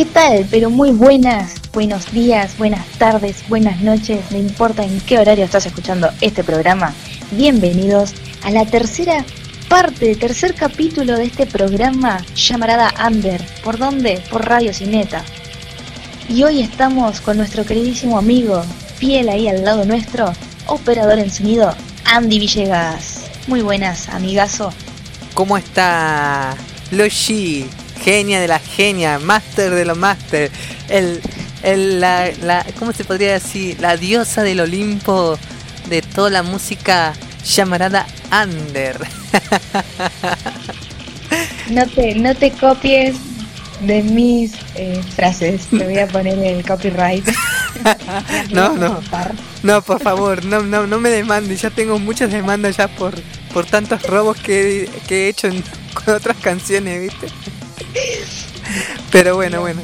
¿Qué tal? Pero muy buenas, buenos días, buenas tardes, buenas noches, no importa en qué horario estás escuchando este programa. Bienvenidos a la tercera parte, tercer capítulo de este programa llamarada Under. ¿Por dónde? Por Radio Cineta. Y hoy estamos con nuestro queridísimo amigo, fiel ahí al lado nuestro, operador en sonido, Andy Villegas. Muy buenas, amigazo. ¿Cómo está Loshi? Genia de la genia, master de los master, el, el la, la, ¿cómo se podría decir? La diosa del Olimpo de toda la música llamarada Under. No te, no te copies de mis eh, frases, te voy a poner el copyright. no, no. No, por favor, no, no, no me demandes. Ya tengo muchas demandas ya por, por tantos robos que, que he hecho en, con otras canciones, ¿viste? Pero bueno, bueno.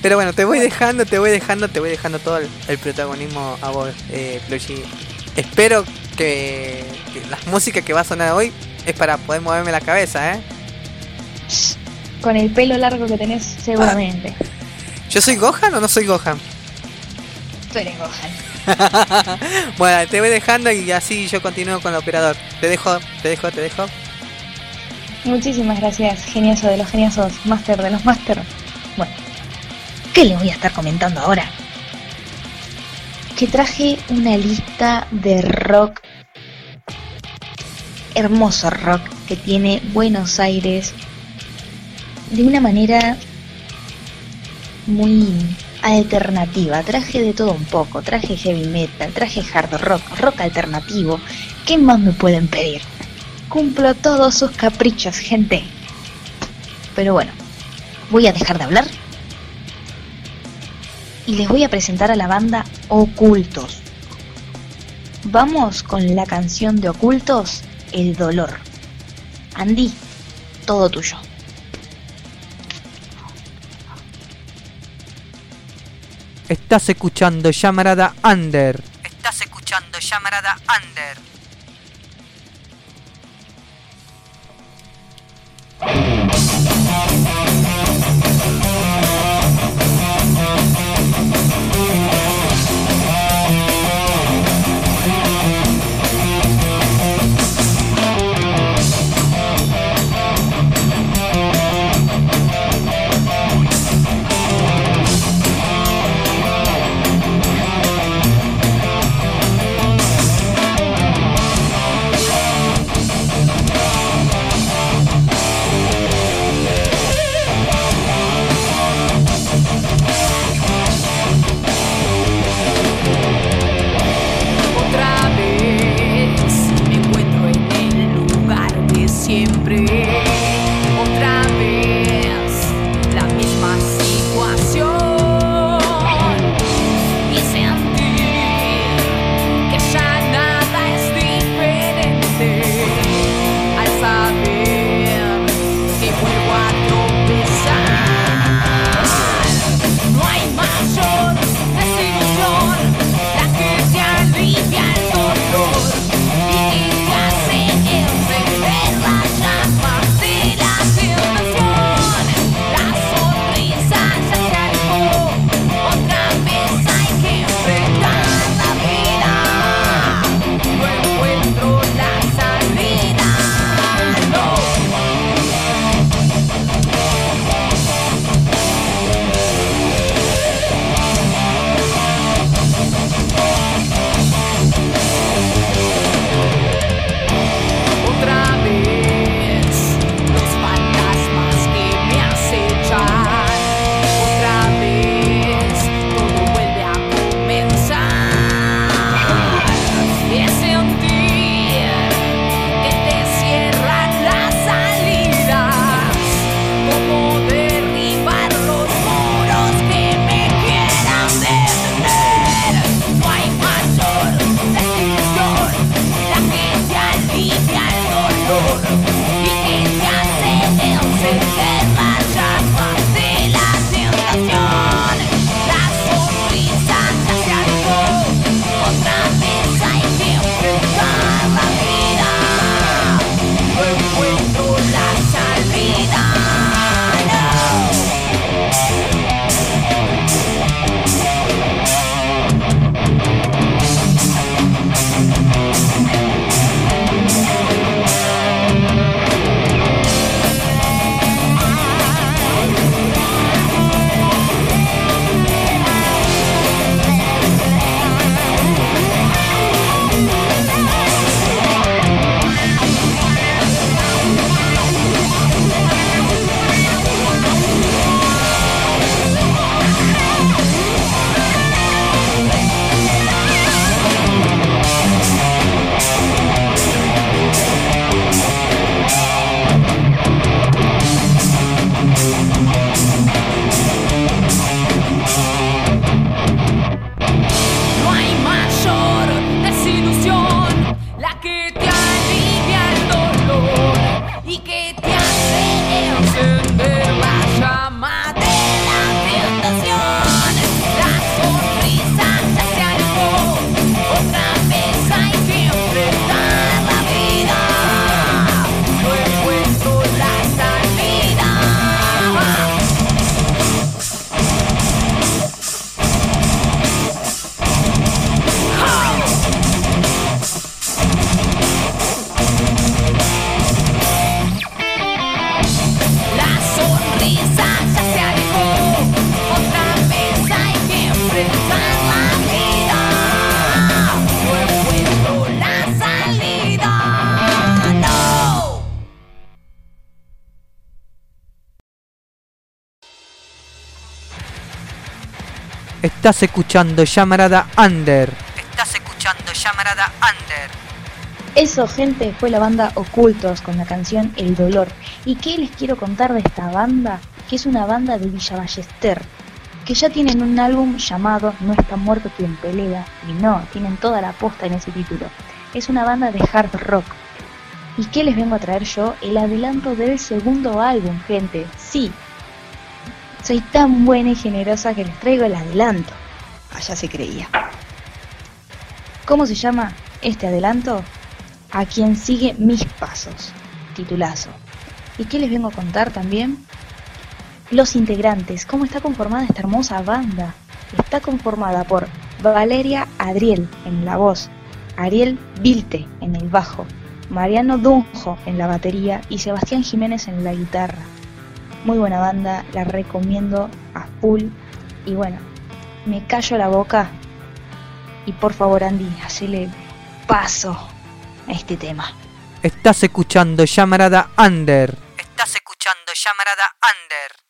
Pero bueno, te voy dejando, te voy dejando, te voy dejando todo el, protagonismo a vos, eh, Espero que, que, la música que va a sonar hoy es para poder moverme la cabeza, ¿eh? Con el pelo largo que tenés, seguramente. ¿Yo soy Gohan o no soy Gohan? Tú eres Gohan. bueno, te voy dejando y así yo continúo con el operador. Te dejo, te dejo, te dejo. Muchísimas gracias, genioso de los geniosos, máster de los máster. Bueno, ¿qué les voy a estar comentando ahora? Que traje una lista de rock, hermoso rock que tiene Buenos Aires de una manera muy alternativa. Traje de todo un poco, traje heavy metal, traje hard rock, rock alternativo. ¿Qué más me pueden pedir? Cumplo todos sus caprichos, gente. Pero bueno, voy a dejar de hablar. Y les voy a presentar a la banda Ocultos. Vamos con la canción de Ocultos, El Dolor. Andy, todo tuyo. Estás escuchando llamarada Under. Estás escuchando llamarada Under. Thank you. Estás escuchando Llamarada Under. Estás escuchando Llamarada Under. Eso, gente, fue la banda Ocultos con la canción El Dolor. ¿Y qué les quiero contar de esta banda? Que es una banda de Villa Ballester, que ya tienen un álbum llamado No está muerto quien pelea. Y no, tienen toda la posta en ese título. Es una banda de hard rock. ¿Y qué les vengo a traer yo? El adelanto del segundo álbum, gente. Sí, soy tan buena y generosa que les traigo el adelanto. Allá se creía. ¿Cómo se llama este adelanto? A quien sigue mis pasos. Titulazo. ¿Y qué les vengo a contar también? Los integrantes, cómo está conformada esta hermosa banda. Está conformada por Valeria Adriel en la voz, Ariel Vilte en el bajo, Mariano Dunjo en la batería y Sebastián Jiménez en la guitarra. Muy buena banda, la recomiendo a full. Y bueno, me callo la boca. Y por favor, Andy, hacele paso a este tema. Estás escuchando Llamarada Under. Estás escuchando Llamarada Under.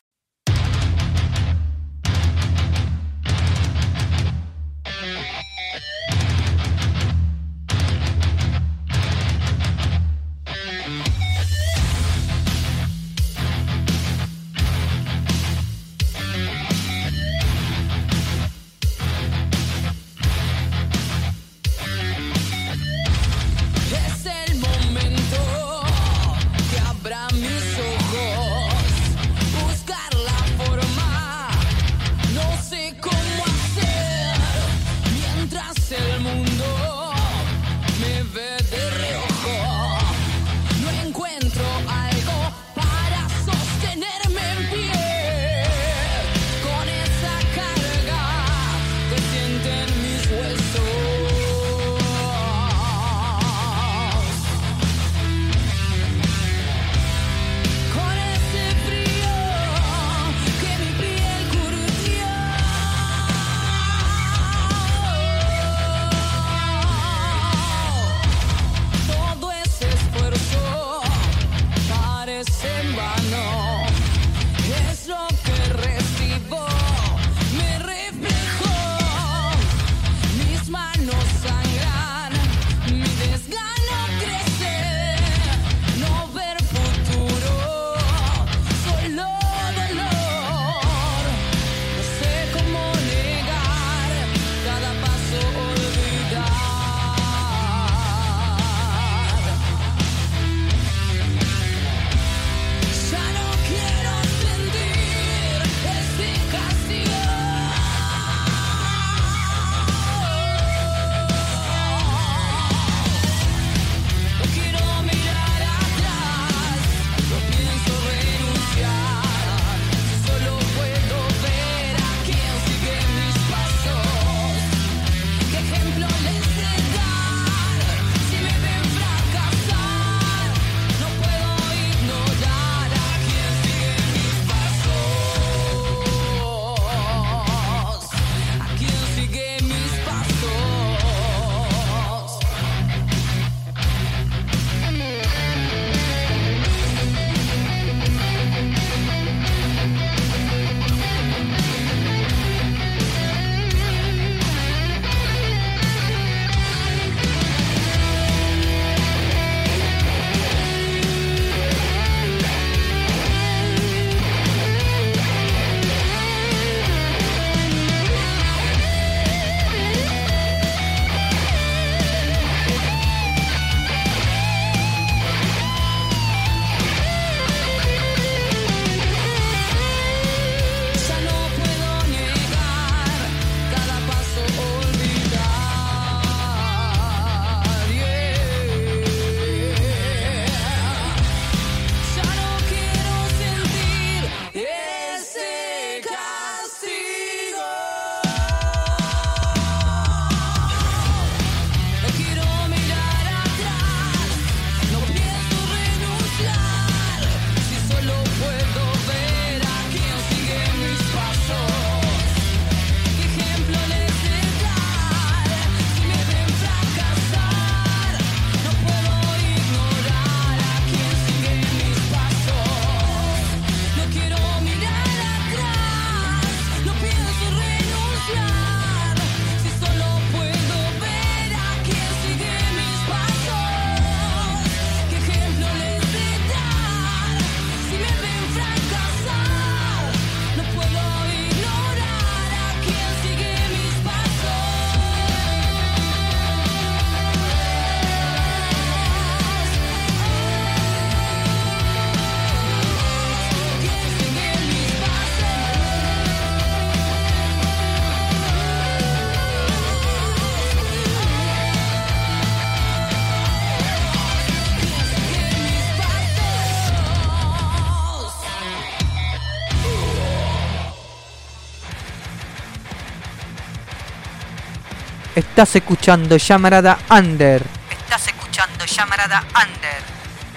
Estás escuchando Llamarada Under. Estás escuchando Llamarada Under.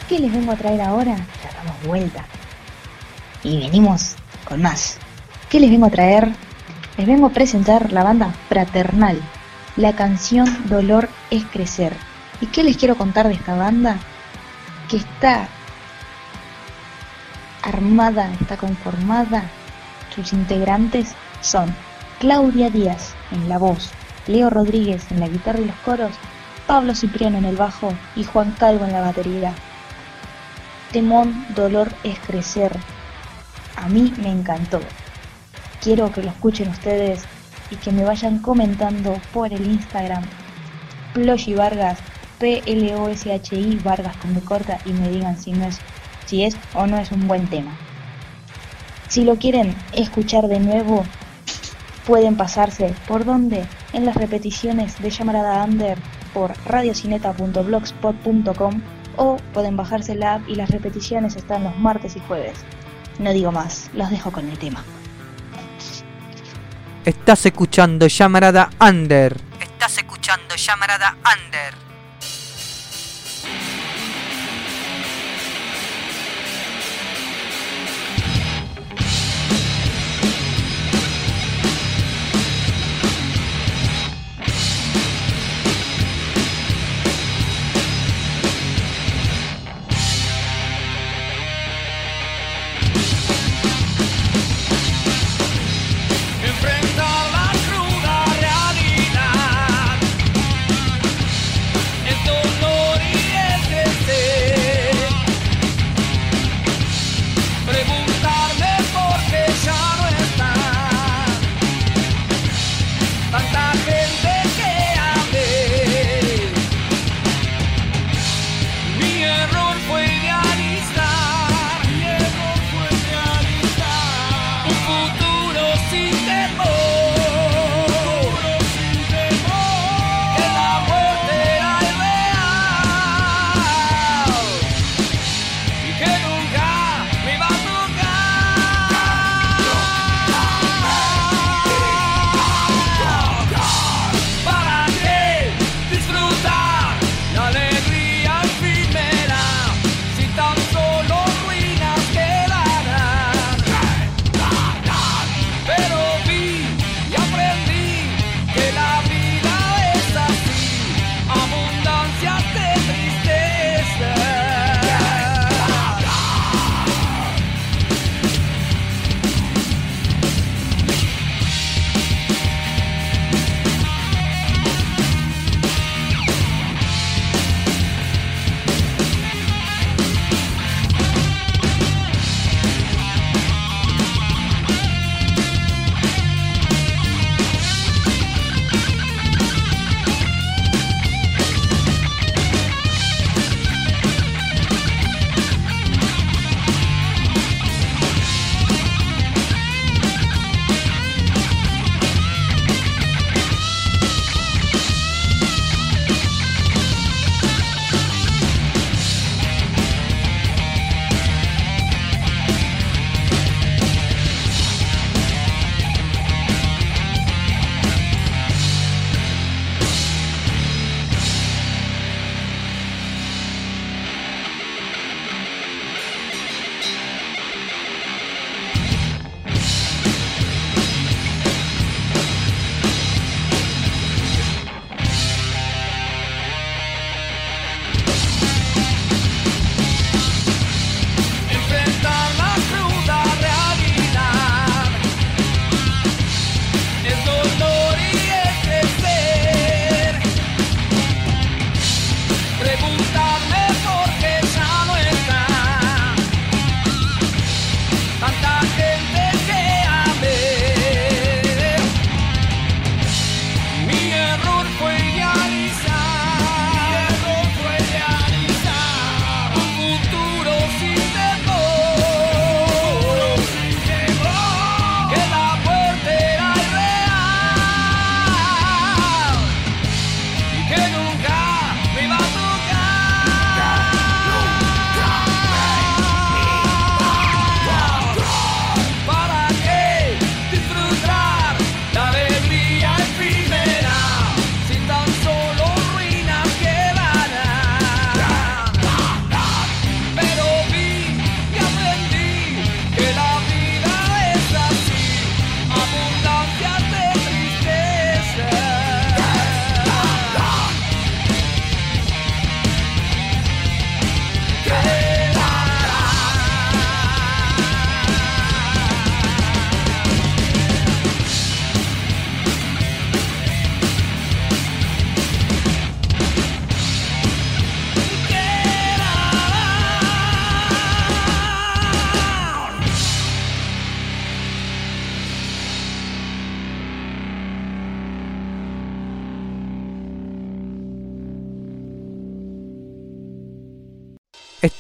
¿Qué les vengo a traer ahora? Ya damos vuelta. Y venimos con más. ¿Qué les vengo a traer? Les vengo a presentar la banda Fraternal. La canción Dolor es Crecer. ¿Y qué les quiero contar de esta banda? Que está armada, está conformada. Sus integrantes son Claudia Díaz en la voz, Leo Rodríguez en la guitarra y los coros, Pablo Cipriano en el bajo y Juan Calvo en la batería. Temón Dolor es Crecer. A mí me encantó. Quiero que lo escuchen ustedes y que me vayan comentando por el Instagram Ploshy Vargas, P-L-O-S-H-I Vargas con B corta y me digan si, es, si es o no es un buen tema. Si lo quieren escuchar de nuevo, pueden pasarse por donde en las repeticiones de Llamarada Under por radiocineta.blogspot.com o pueden bajarse la app y las repeticiones están los martes y jueves. No digo más, los dejo con el tema. Estás escuchando Llamarada Under. Estás escuchando Llamarada Under.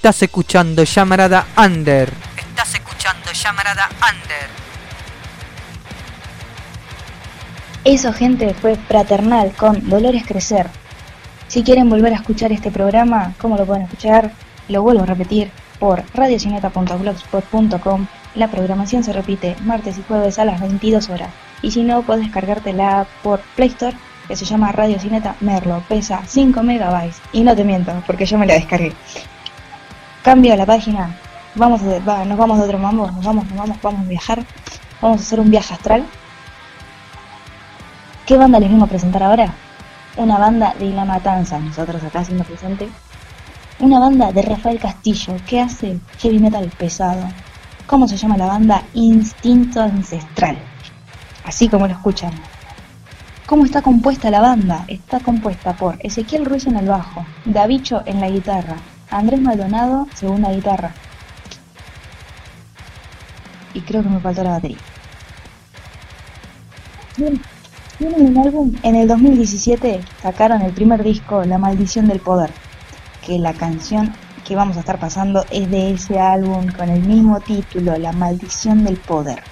Estás escuchando Llamarada Under. Estás escuchando Llamarada Under. Eso, gente, fue fraternal con Dolores Crecer. Si quieren volver a escuchar este programa, ¿cómo lo pueden escuchar? Lo vuelvo a repetir por radiocineta.blogspot.com. La programación se repite martes y jueves a las 22 horas. Y si no, puedes descargártela por Play Store, que se llama Radio Cineta Merlo. Pesa 5 megabytes. Y no te miento, porque yo me la descargué. Cambio la página. Vamos va, nos vamos de otro mambo. Nos vamos, nos vamos, vamos a viajar. Vamos a hacer un viaje astral. ¿Qué banda les vengo a presentar ahora? Una banda de La Matanza, nosotros acá siendo presente. Una banda de Rafael Castillo que hace heavy metal pesado. ¿Cómo se llama la banda? Instinto Ancestral. Así como lo escuchan. ¿Cómo está compuesta la banda? Está compuesta por Ezequiel Ruiz en el bajo, Davicho en la guitarra, Andrés Maldonado, segunda guitarra. Y creo que me faltó la batería. Tienen un álbum, en el 2017 sacaron el primer disco, La Maldición del Poder, que la canción que vamos a estar pasando es de ese álbum con el mismo título, La Maldición del Poder.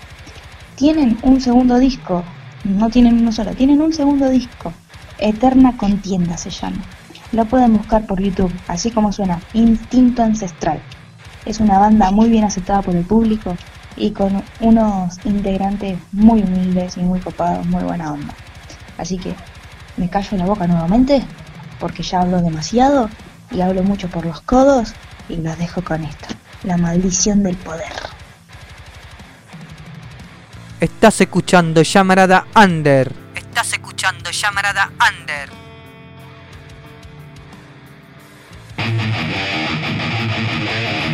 Tienen un segundo disco, no tienen uno solo, tienen un segundo disco, Eterna Contienda se llama. Lo pueden buscar por YouTube, así como suena, Instinto Ancestral. Es una banda muy bien aceptada por el público y con unos integrantes muy humildes y muy copados, muy buena onda. Así que me callo la boca nuevamente porque ya hablo demasiado y hablo mucho por los codos y los dejo con esto, la maldición del poder. Estás escuchando Llamarada Under. Estás escuchando Llamarada Under. Thank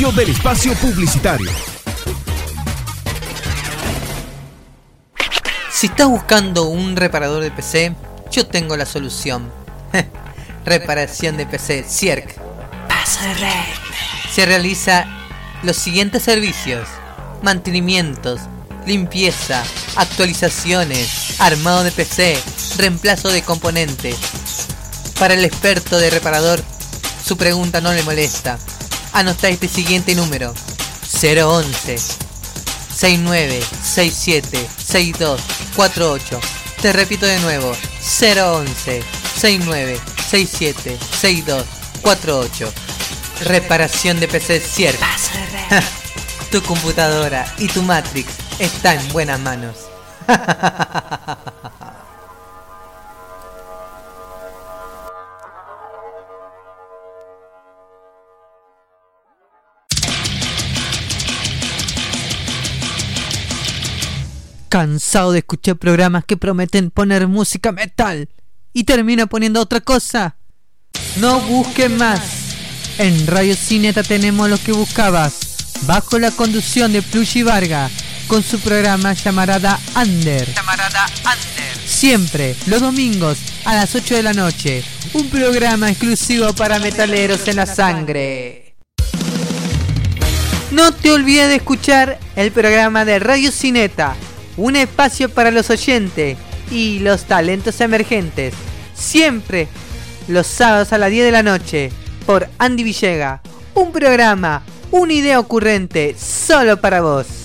Inicio del espacio publicitario. Si estás buscando un reparador de PC, yo tengo la solución. Reparación de PC CIERC. Paso de red. Se realiza los siguientes servicios: mantenimientos, limpieza, actualizaciones, armado de PC, reemplazo de componentes. Para el experto de reparador, su pregunta no le molesta. Anota este siguiente número: 011 69 67 62 48. Te repito de nuevo: 011 69 67 62 48. Reparación de PC cierta. tu computadora y tu Matrix está en buenas manos. Cansado de escuchar programas que prometen poner música metal y termina poniendo otra cosa. No busques más. En Radio Cineta tenemos lo que buscabas. Bajo la conducción de Plushy Varga, con su programa Llamarada Under. Llamarada Under. Siempre, los domingos, a las 8 de la noche. Un programa exclusivo para metaleros en la sangre. No te olvides de escuchar el programa de Radio Cineta, un espacio para los oyentes y los talentos emergentes. Siempre los sábados a las 10 de la noche por Andy Villega. Un programa, una idea ocurrente solo para vos.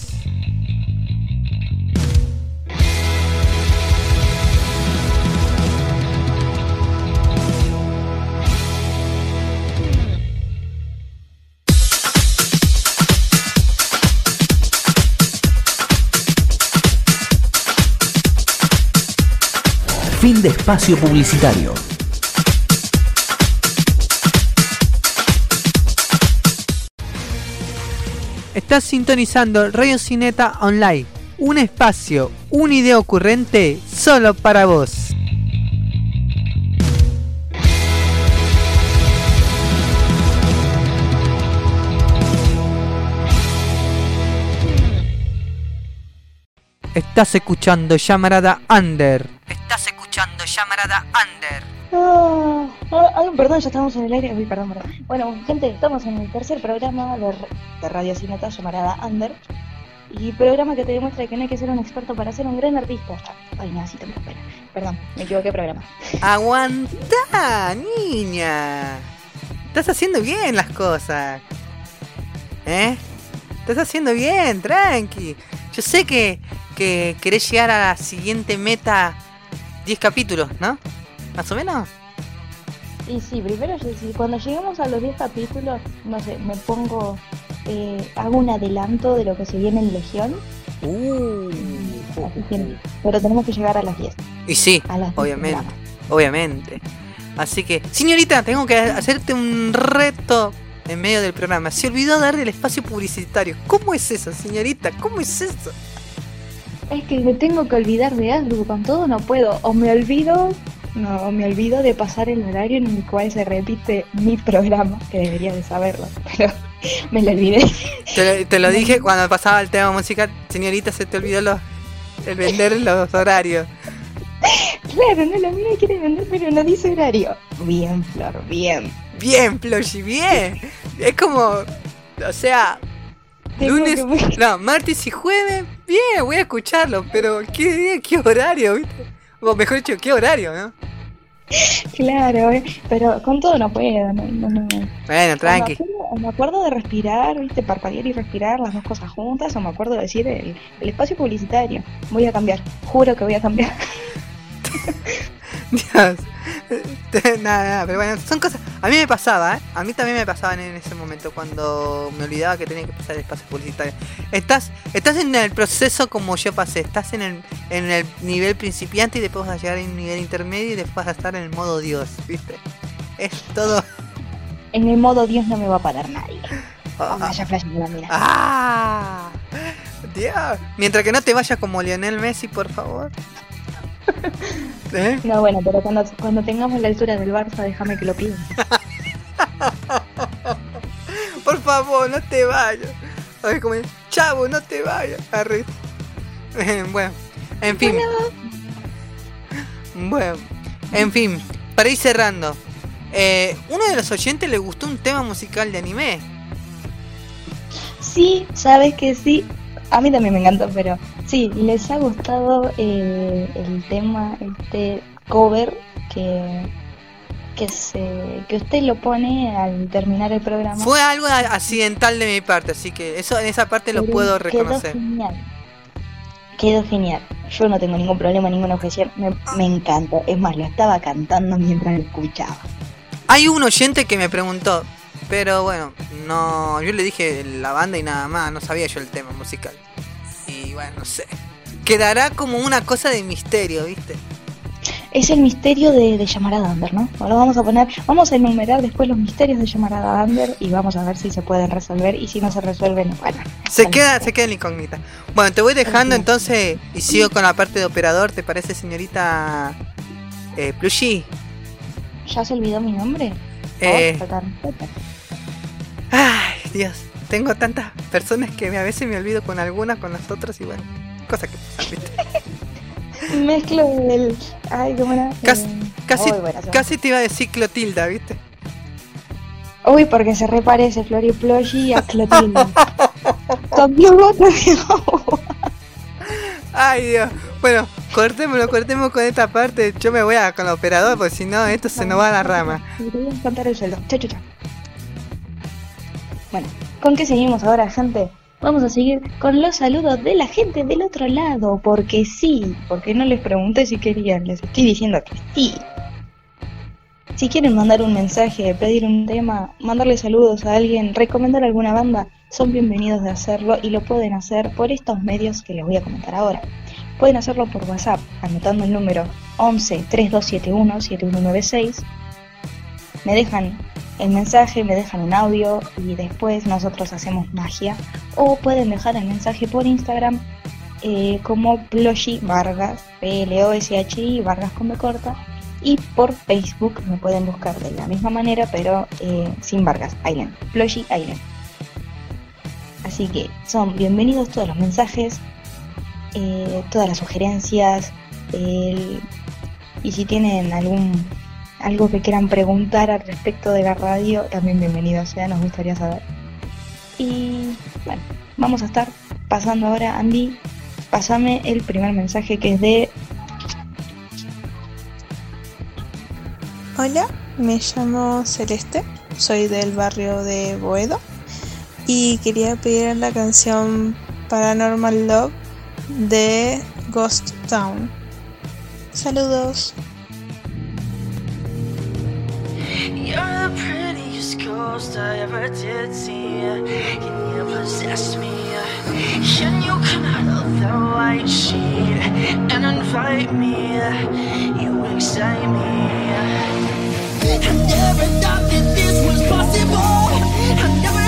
Fin de espacio publicitario. Estás sintonizando Radio Cineta Online, un espacio, una idea ocurrente solo para vos. Estás escuchando Llamarada Under. Escuchando Llamarada Under. Ah, ah, perdón, ya estamos en el aire. Uy, perdón, perdón. Bueno, gente, estamos en el tercer programa de, de Radio Cineta llamarada Under. Y programa que te demuestra que no hay que ser un experto para ser un gran artista. Ay, no, sí, tampoco. Perdón, me equivoqué de programa. Aguanta, niña. Estás haciendo bien las cosas. ¿Eh? Estás haciendo bien, tranqui. Yo sé que, que querés llegar a la siguiente meta 10 capítulos, ¿no? ¿Más o menos? Y sí, primero, cuando lleguemos a los 10 capítulos, no sé, me pongo. eh, hago un adelanto de lo que se viene en Legión. Uh. Que- pero tenemos que llegar a las 10. Y sí, A las 10 obviamente, del obviamente. Así que, señorita, tengo que hacerte un reto en medio del programa. Se olvidó dar el espacio publicitario. ¿Cómo es eso, señorita? ¿Cómo es eso? Es que me tengo que olvidar de algo, con todo no puedo. O me olvido, no, o me olvido de pasar el horario en el cual se repite mi programa, que debería de saberlo, pero me lo olvidé. Te, lo- te lo dije cuando pasaba el tema musical. Señorita, se te olvidó los, el vender los horarios. Claro, no lo mira y quiere vender, pero no dice horario. Bien, Flor, bien. Bien, Ploshi, bien. Es como, o sea, lunes, que- no, martes y jueves, bien, voy a escucharlo, pero ¿qué día, qué horario, viste? O mejor dicho, ¿qué horario, no? Claro, eh, pero con todo no puedo. No, no, no. Bueno, tranqui. O me, acuerdo, o me acuerdo de respirar, viste, parpadear y respirar las dos cosas juntas, o me acuerdo de decir el, el espacio publicitario. Voy a cambiar, juro que voy a cambiar. Dios. Nada, nada, pero bueno, son cosas. A mí me pasaba, ¿eh? A mí también me pasaban en ese momento cuando me olvidaba que tenía que pasar el espacio publicitario. Estás, estás en el proceso como yo pasé. Estás en el, en el nivel principiante y después vas a llegar a un nivel intermedio y después vas a estar en el modo Dios, ¿viste? Es todo. En el modo Dios no me va a parar nadie. Ah, Vaya flash me la mira. ¡Ah! Dios. Mientras que no te vayas como Lionel Messi, por favor. ¿Eh? No, bueno, pero cuando, cuando tengamos la altura del Barça, déjame que lo pida. Por favor, no te vayas. A ver, como, chavo, no te vayas. Arre. bueno, en fin. Bueno, en fin, para ir cerrando. Eh, uno de los oyentes le gustó un tema musical de anime. Sí, sabes que sí. A mí también me encanta, pero sí, les ha gustado eh, el tema, este cover que que se que usted lo pone al terminar el programa. Fue algo accidental de mi parte, así que eso en esa parte lo puedo reconocer. Quedó genial. Quedó genial. Yo no tengo ningún problema, ninguna objeción. Me, me encanta. Es más, lo estaba cantando mientras lo escuchaba. Hay un oyente que me preguntó, pero bueno, no, yo le dije la banda y nada más, no sabía yo el tema musical. Bueno, no sé. Quedará como una cosa de misterio, ¿viste? Es el misterio de, de Llamarada Under, ¿no? Ahora vamos a poner, vamos a enumerar después los misterios de Llamarada Under y vamos a ver si se pueden resolver y si no se resuelven, bueno. Se queda, se queda en incógnita. Bueno, te voy dejando entonces y sigo con la parte de operador, ¿te parece, señorita eh, Plushy? ¿Ya se olvidó mi nombre? Eh, Oh. Ay, Dios, tengo tantas personas que a veces me olvido con algunas, con las otras y bueno, cosa que ¿viste? Mezclo el. Ay, ¿cómo era? Casi, Eh, casi, bueno, casi te iba a decir Clotilda, ¿viste? Uy, porque se reparece Floriplogy a Clotilde. Cambió voto, Ay, Dios. Bueno, cortémoslo, cortemos con esta parte. Yo me voy a con el operador, porque si no, esto se nos va a la rama. Me voy a contar el sueldo. Chau, chau, chau. Bueno, ¿con qué seguimos ahora, gente? Vamos a seguir con los saludos de la gente del otro lado, porque sí, porque no les pregunté si querían, les estoy diciendo que sí. Si quieren mandar un mensaje, pedir un tema, mandarle saludos a alguien, recomendar alguna banda, son bienvenidos de hacerlo y lo pueden hacer por estos medios que les voy a comentar ahora. Pueden hacerlo por WhatsApp, anotando el número 11 3271 7196. Me dejan el mensaje, me dejan un audio y después nosotros hacemos magia. O pueden dejar el mensaje por Instagram eh, como Ploshi Vargas, P-L-O-S-H-I, Vargas con B corta. Y por Facebook me pueden buscar de la misma manera, pero eh, sin Vargas, Island, Ploshi Island. Así que son bienvenidos todos los mensajes, eh, todas las sugerencias, y si tienen algún algo que quieran preguntar al respecto de la radio, también bienvenido sea, nos gustaría saber. Y bueno, vamos a estar pasando ahora, Andy, pásame el primer mensaje que es de Hola, me llamo Celeste, soy del barrio de Boedo y quería pedir la canción Paranormal Love de Ghost Town. Saludos. Ghost I ever did see. Can you possess me? Can you come out of that white sheet and invite me? You excite me. I never thought that this was possible. I never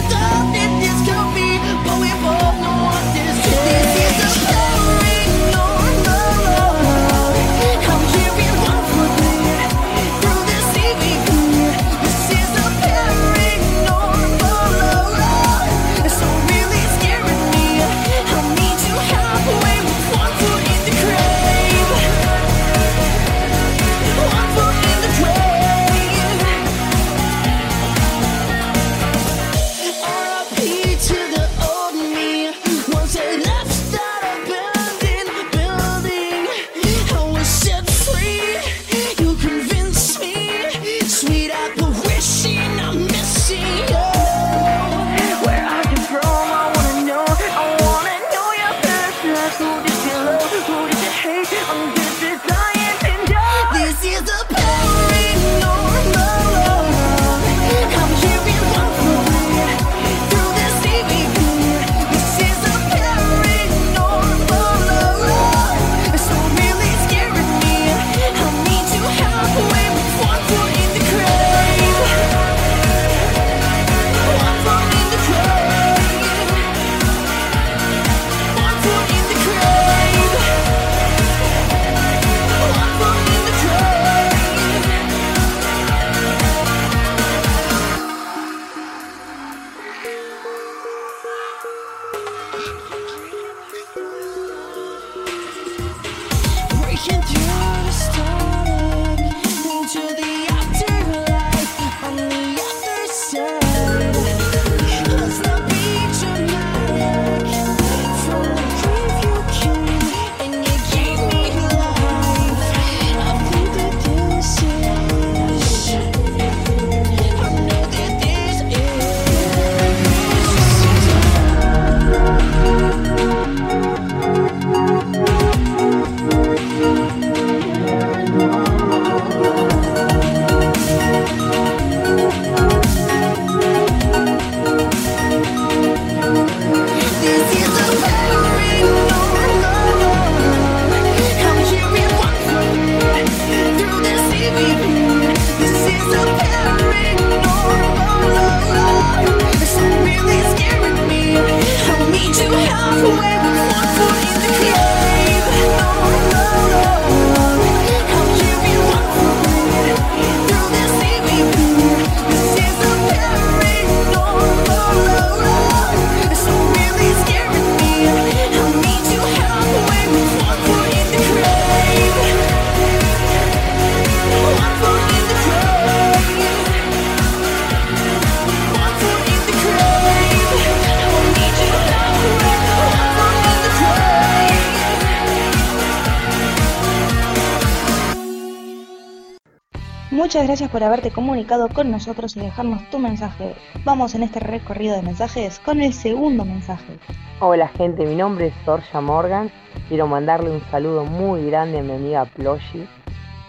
Muchas gracias por haberte comunicado con nosotros y dejarnos tu mensaje. Vamos en este recorrido de mensajes con el segundo mensaje. Hola gente, mi nombre es Sorja Morgan. Quiero mandarle un saludo muy grande a mi amiga Ploshi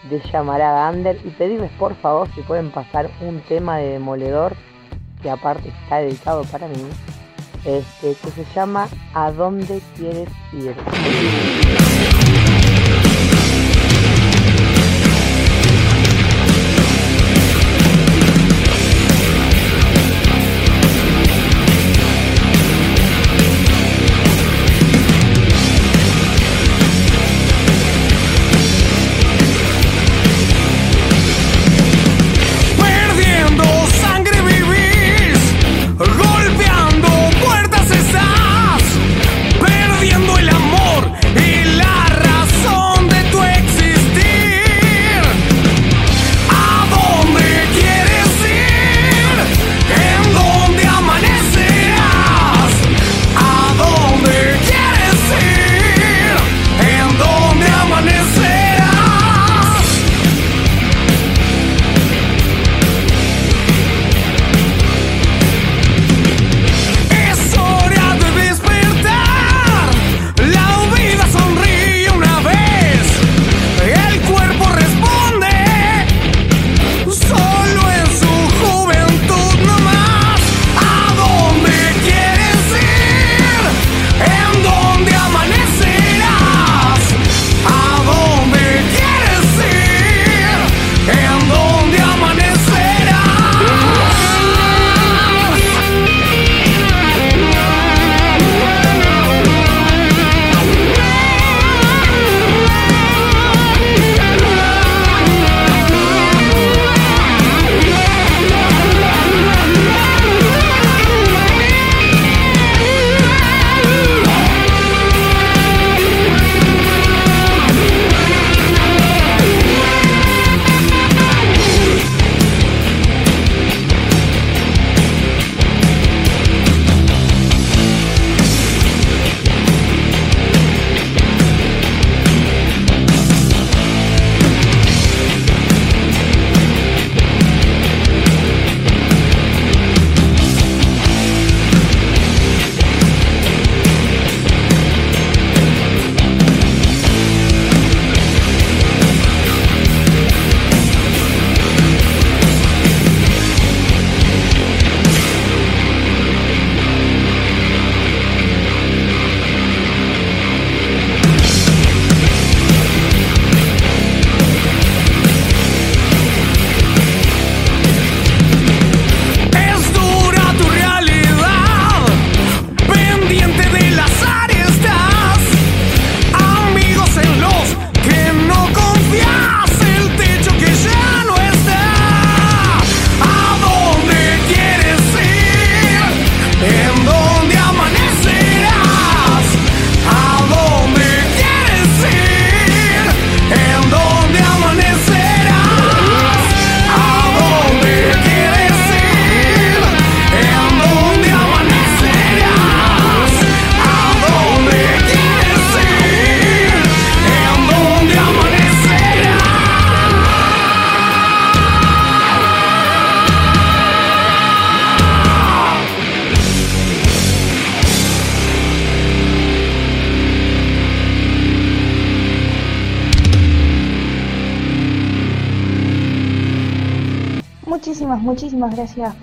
de Llamarada Under y pedirles por favor si pueden pasar un tema de Demoledor que aparte está dedicado para mí, este, que se llama ¿A dónde quieres ir?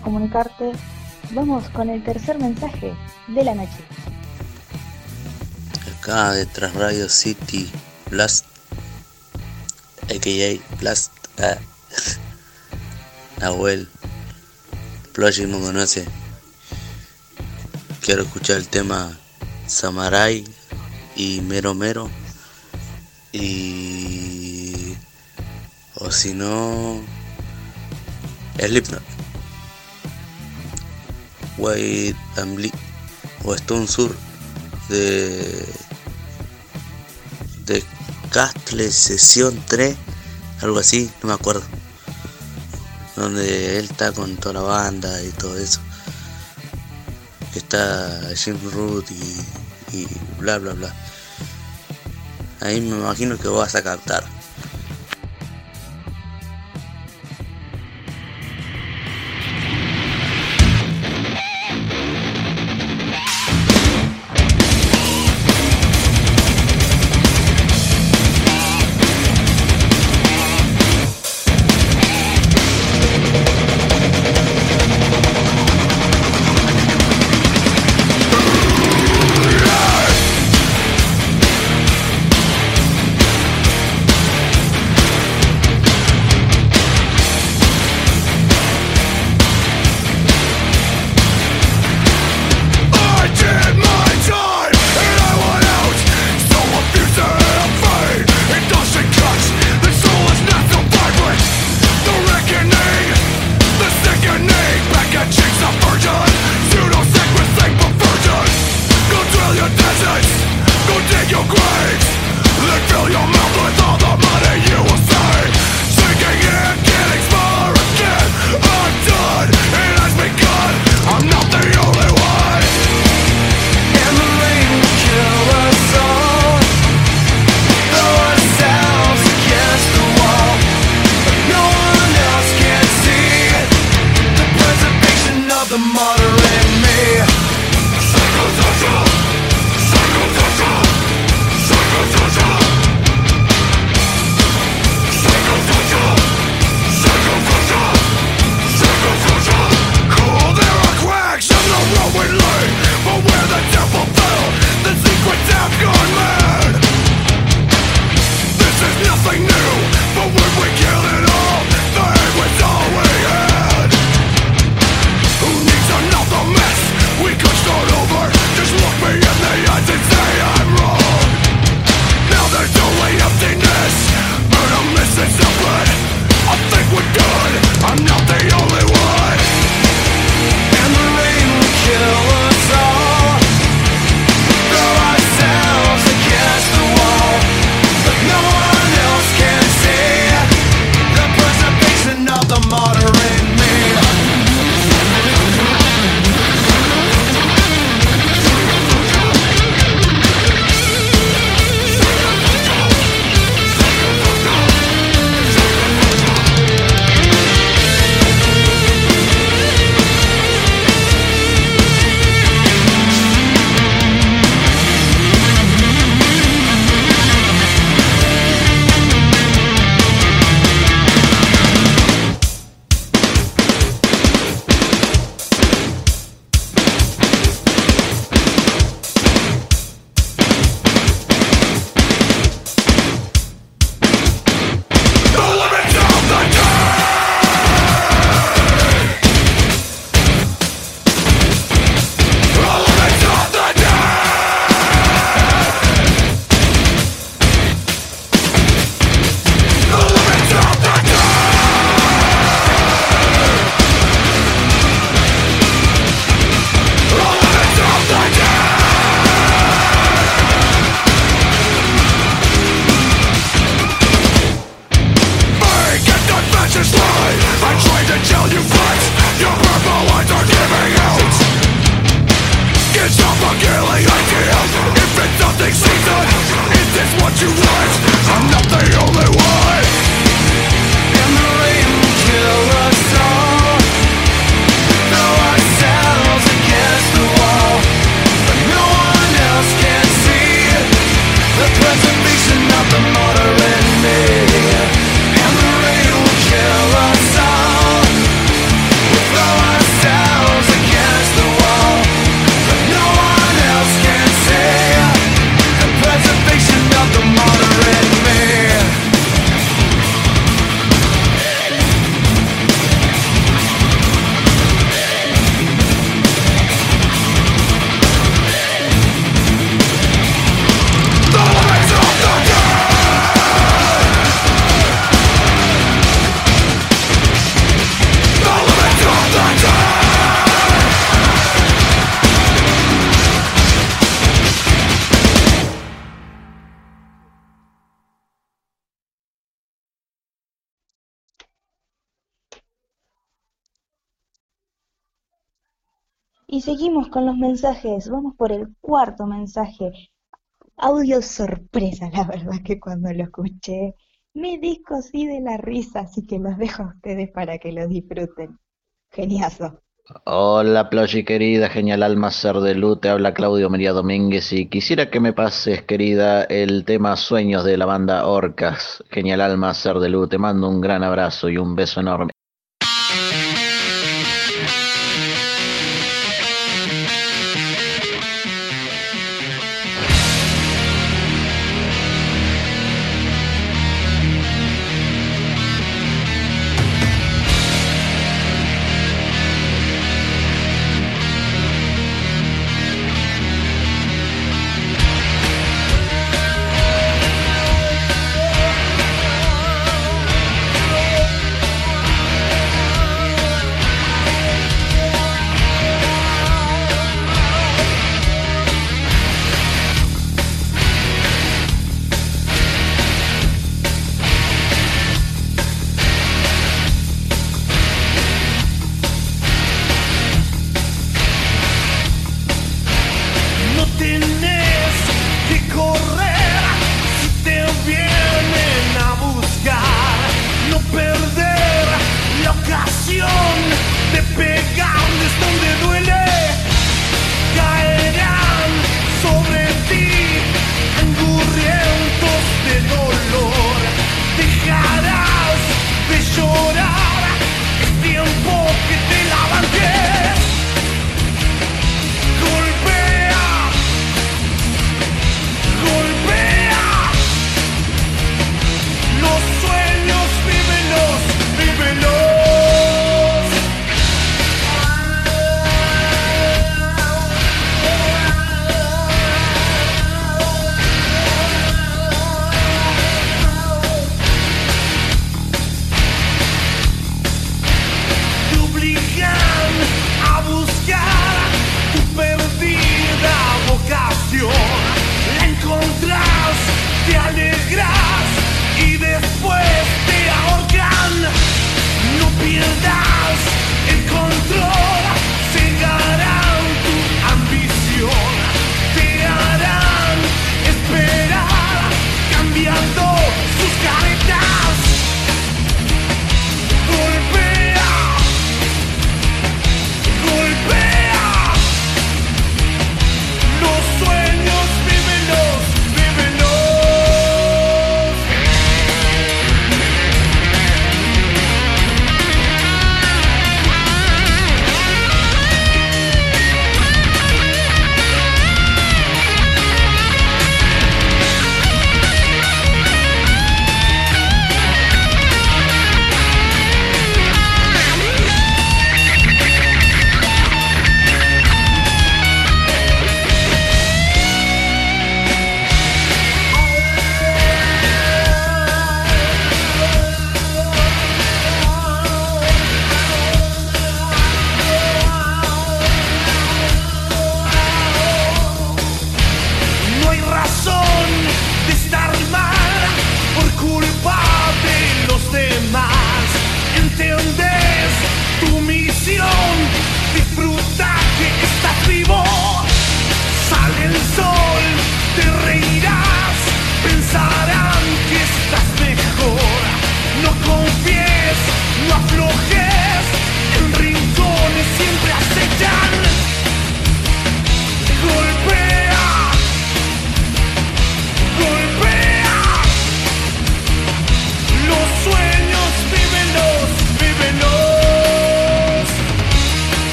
comunicarte. Vamos con el tercer mensaje de la noche. Acá detrás Radio City Blast, a.k.a. Blast, ah. Nahuel, Ploy me conoce. Quiero escuchar el tema Samurai y Mero Mero. Y. O si no. Slipknot. Guaidamli o Stone Sur de, de Castle Sesión 3, algo así, no me acuerdo. Donde él está con toda la banda y todo eso. Está Jim Root y, y bla bla bla. Ahí me imagino que vas a captar. Mensajes. Vamos por el cuarto mensaje. Audio sorpresa, la verdad que cuando lo escuché me descosí de la risa, así que los dejo a ustedes para que lo disfruten. Geniazo. Hola, Ploshi querida, genial alma ser de luz, te habla Claudio María Domínguez y quisiera que me pases, querida, el tema Sueños de la banda Orcas. Genial alma ser de luz, te mando un gran abrazo y un beso enorme.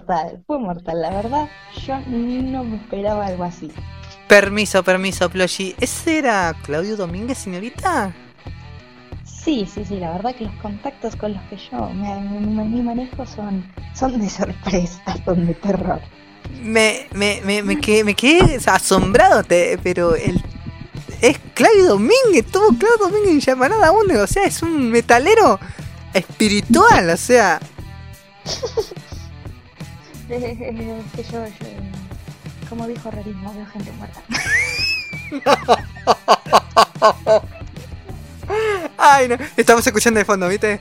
Mortal, fue mortal. La verdad, yo no me esperaba algo así. Permiso, permiso, Ploshi. ¿Ese era Claudio Domínguez, señorita? Sí, sí, sí, la verdad que los contactos con los que yo me, me- me manejo son, son de sorpresa, son de terror. Me, me, me, me quedé, me quedé asombrado, te- pero el, es Claudio Domínguez, tuvo Claudio Domínguez en llamarada 1, o sea, es un metalero espiritual, o sea, Eh, que yo, yo, como dijo Realismo, veo gente muerta. Ay, no, estamos escuchando de fondo, ¿viste?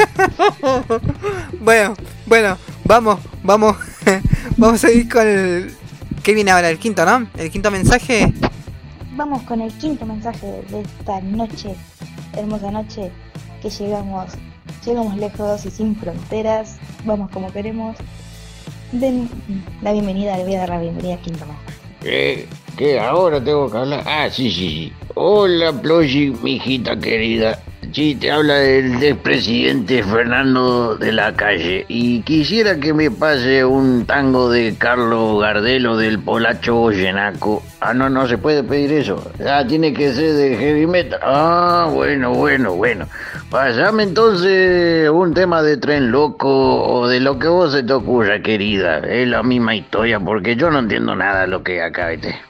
bueno, bueno, vamos, vamos, vamos a ir con el... ¿Qué viene ahora? El quinto, ¿no? El quinto mensaje. Vamos con el quinto mensaje de esta noche, hermosa noche, que llegamos, llegamos lejos y sin fronteras, vamos como queremos. Den la bienvenida, le voy a dar la bienvenida al quinto. ¿Qué? ¿Qué? ¿Ahora tengo que hablar? Ah, sí, sí, sí. Hola, Ploshi, mi hijita querida. Sí, te habla el expresidente Fernando de la Calle. Y quisiera que me pase un tango de Carlos Gardelo del Polacho Goyenaco. Ah, no, no se puede pedir eso. Ah, tiene que ser de heavy metal. Ah, bueno, bueno, bueno. Pasame entonces un tema de tren loco o de lo que vos se te ocurra, querida. Es la misma historia porque yo no entiendo nada de lo que acá, ¿viste?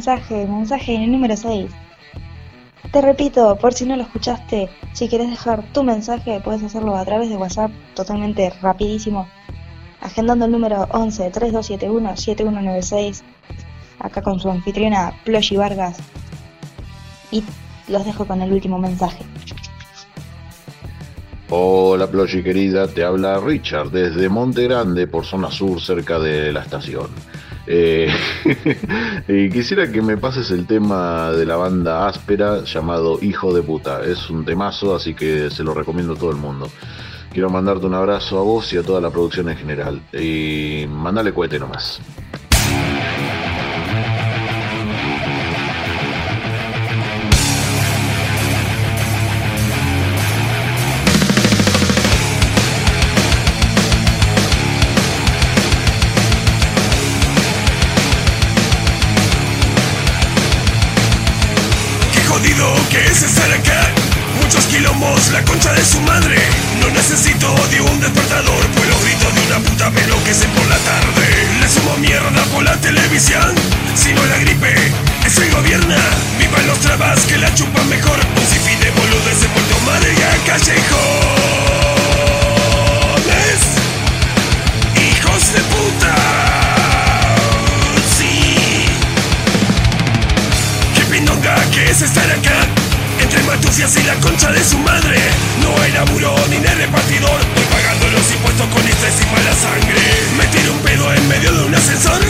El mensaje, mensaje número 6. Te repito, por si no lo escuchaste, si quieres dejar tu mensaje, puedes hacerlo a través de WhatsApp, totalmente rapidísimo. Agendando el número 11 3271 7196, acá con su anfitriona Ploshi Vargas. Y los dejo con el último mensaje. Hola Ploshi querida, te habla Richard desde Monte Grande por zona sur cerca de la estación. Eh, y quisiera que me pases el tema de la banda áspera llamado Hijo de puta. Es un temazo, así que se lo recomiendo a todo el mundo. Quiero mandarte un abrazo a vos y a toda la producción en general. Y mandale cohete nomás. Que es estar acá Muchos quilombos, la concha de su madre. No necesito de un despertador Pues los gritos de una puta me enloquecen por la tarde. Le sumo mierda por la televisión Si no la gripe, es el gobierna. Vivan los trabas que la chupan mejor. Un sinfín de boludes en Puerto Madre y a callejones. Hijos de puta. Sí. Que es estar acá Matucias y la concha de su madre. No hay laburo ni de repartidor. Voy pagando los impuestos con estrés y mala sangre. Me tiro un pedo en medio de un ascensor.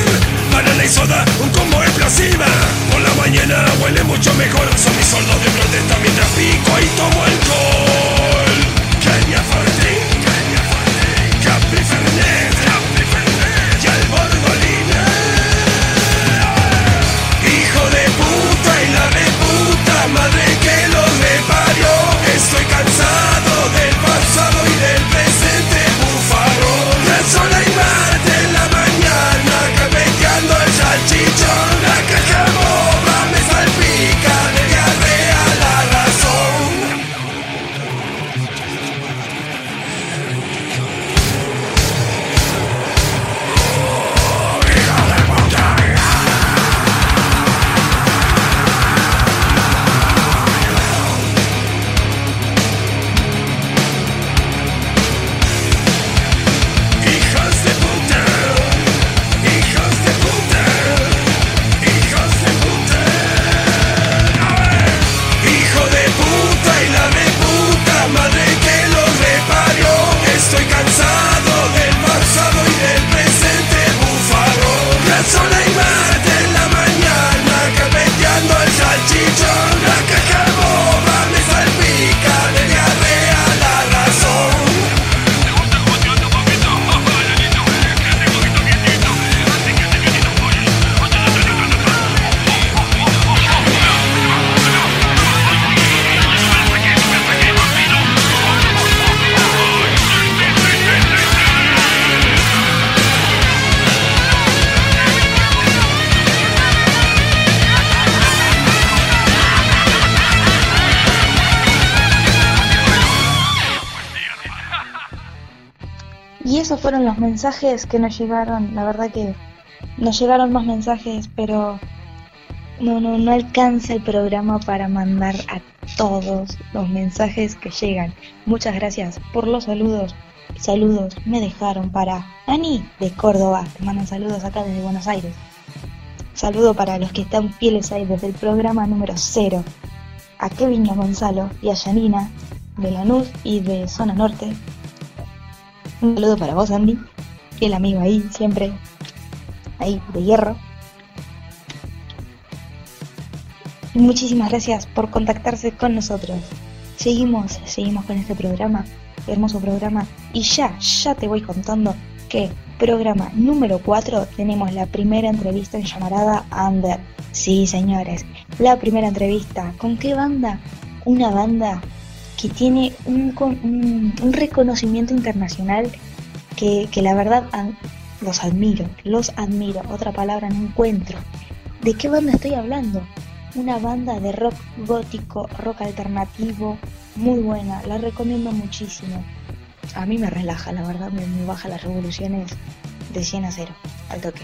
Banana y soda, un combo explosiva. Por la mañana huele mucho mejor. Son mis soldos de protesta mientras pico y tomo alcohol mensajes que nos llegaron. La verdad que nos llegaron más mensajes, pero no, no, no alcanza el programa para mandar a todos los mensajes que llegan. Muchas gracias por los saludos. Saludos me dejaron para Ani de Córdoba. Te mandan saludos acá desde Buenos Aires. Saludo para los que están fieles ahí desde el programa número 0. A Kevin Gonzalo y a Janina de Lanús y de Zona Norte. Un saludo para vos, Andy, el amigo ahí, siempre, ahí, de hierro. Muchísimas gracias por contactarse con nosotros. Seguimos, seguimos con este programa, hermoso programa. Y ya, ya te voy contando que programa número 4 tenemos la primera entrevista en llamarada Under. Sí, señores, la primera entrevista. ¿Con qué banda? Una banda que tiene un- un reconocimiento internacional que, que la verdad los admiro, los admiro. Otra palabra no encuentro. ¿De qué banda estoy hablando? Una banda de rock gótico, rock alternativo, muy buena, la recomiendo muchísimo. A mí me relaja, la verdad, me, me baja las revoluciones de 100 a 0, al toque.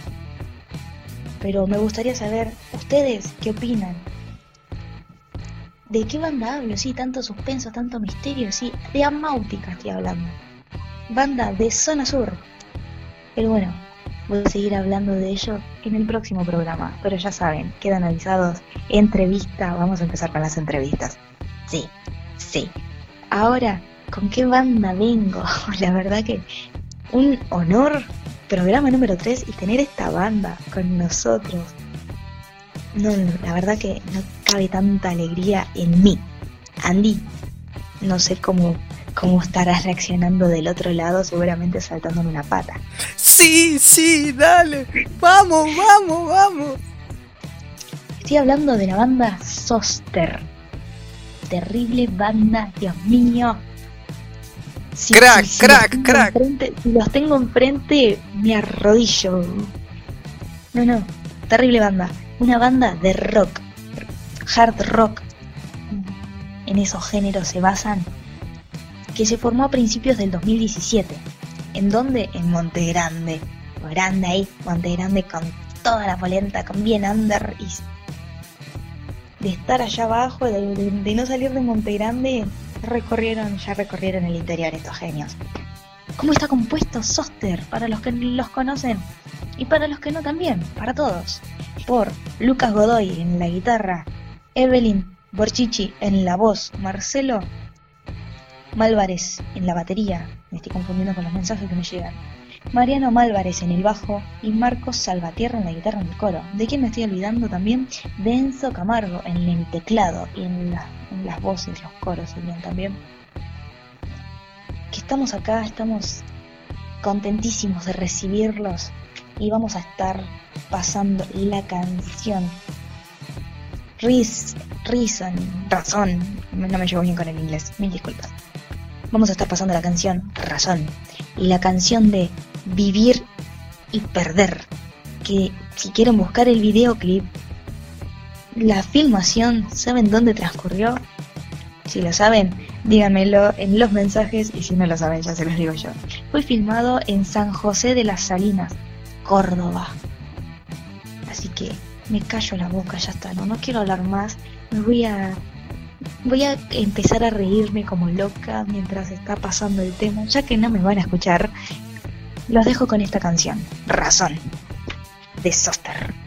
pero me gustaría saber ustedes qué opinan. ¿De qué banda hablo? Sí, tanto suspenso, tanto misterio, sí, de Amáutica estoy hablando. Banda de Zona Sur. Pero bueno, voy a seguir hablando de ello en el próximo programa. Pero ya saben, quedan avisados. Entrevista, vamos a empezar con las entrevistas. Sí, sí. Ahora, ¿con qué banda vengo? La verdad que un honor, programa número 3 y tener esta banda con nosotros. No, la verdad que no cabe tanta alegría en mí. Andy, no sé cómo, cómo estarás reaccionando del otro lado, seguramente saltándome una pata. Sí, sí, dale. Vamos, vamos, vamos. Estoy hablando de la banda Soster. Terrible banda, Dios mío. Si- Crack, si- si crack, los crack. enfrente- si los tengo enfrente, me arrodillo. No, no, terrible banda. Una banda de rock, hard rock. En esos géneros se basan. Que se formó a principios del 2017. ¿En dónde? En Monte Grande. Grande ahí, Monte Grande con toda la polenta, con bien under y de estar allá abajo, de, no salir de Monte Grande, recorrieron, ya recorrieron el interior estos genios. ¿Cómo está compuesto Soster? Para los que los conocen y para los que no también, para todos. Por Lucas Godoy en la guitarra, Evelyn Borchichi en la voz, Marcelo Málvarez en la batería, me estoy confundiendo con los mensajes que me llegan. Mariano Málvarez en el bajo y Marcos Salvatierra en la guitarra en el coro. ¿De quién me estoy olvidando también? De Enzo Camargo en el teclado y en, la- en las voces, los coros serían también. Que estamos acá, estamos contentísimos de recibirlos y vamos a estar pasando la canción. Reas- Reason, razón, no me llevo bien con el inglés, mil disculpas. Vamos a estar pasando la canción Razón y la canción de Vivir y Perder. Que si quieren buscar el videoclip, la filmación, ¿saben dónde transcurrió? Si lo saben, díganmelo en los mensajes y si no lo saben, ya se los digo yo. Fue filmado en San José de las Salinas, Córdoba. Así que me callo la boca, ya está, no, no quiero hablar más. Me voy a voy a empezar a reírme como loca mientras está pasando el tema, ya que no me van a escuchar. Los dejo con esta canción, Razón, de Soster.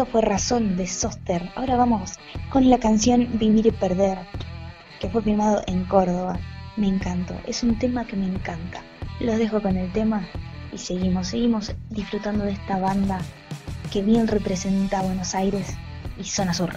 Eso fue razón de Soster. Ahora vamos con la canción Vivir y Perder, que fue filmado en Córdoba. Me encantó, es un tema que me encanta. Los dejo con el tema y seguimos, seguimos disfrutando de esta banda que bien representa Buenos Aires y Zona Sur.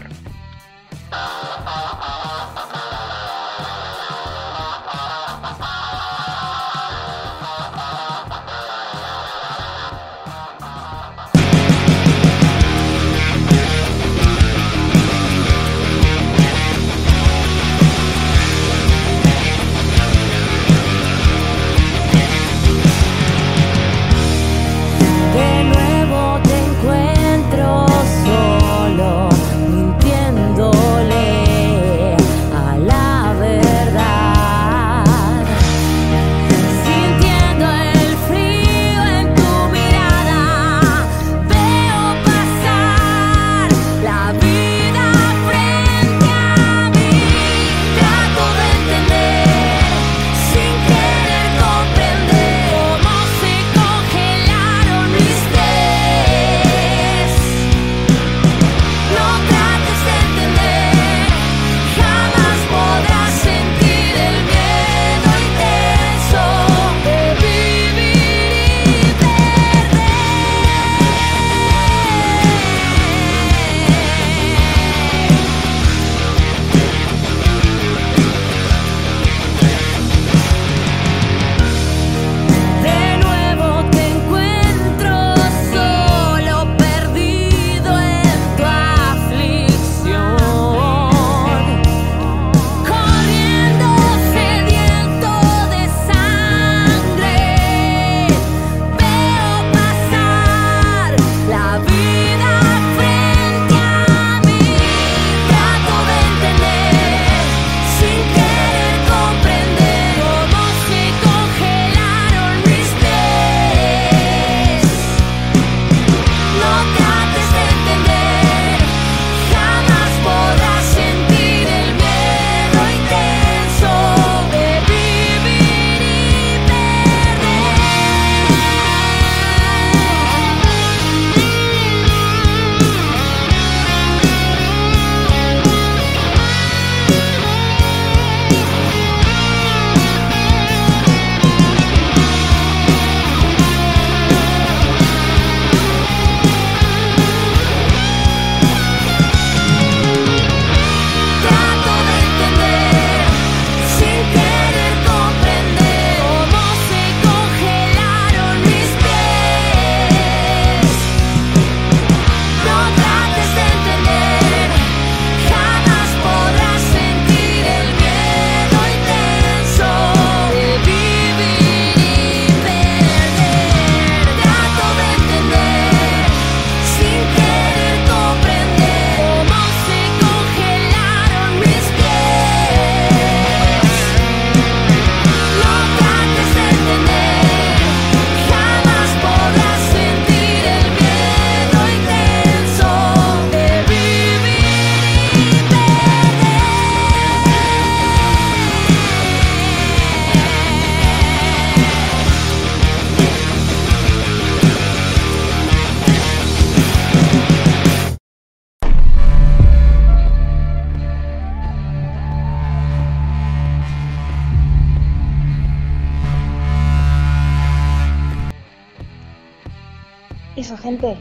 Esa gente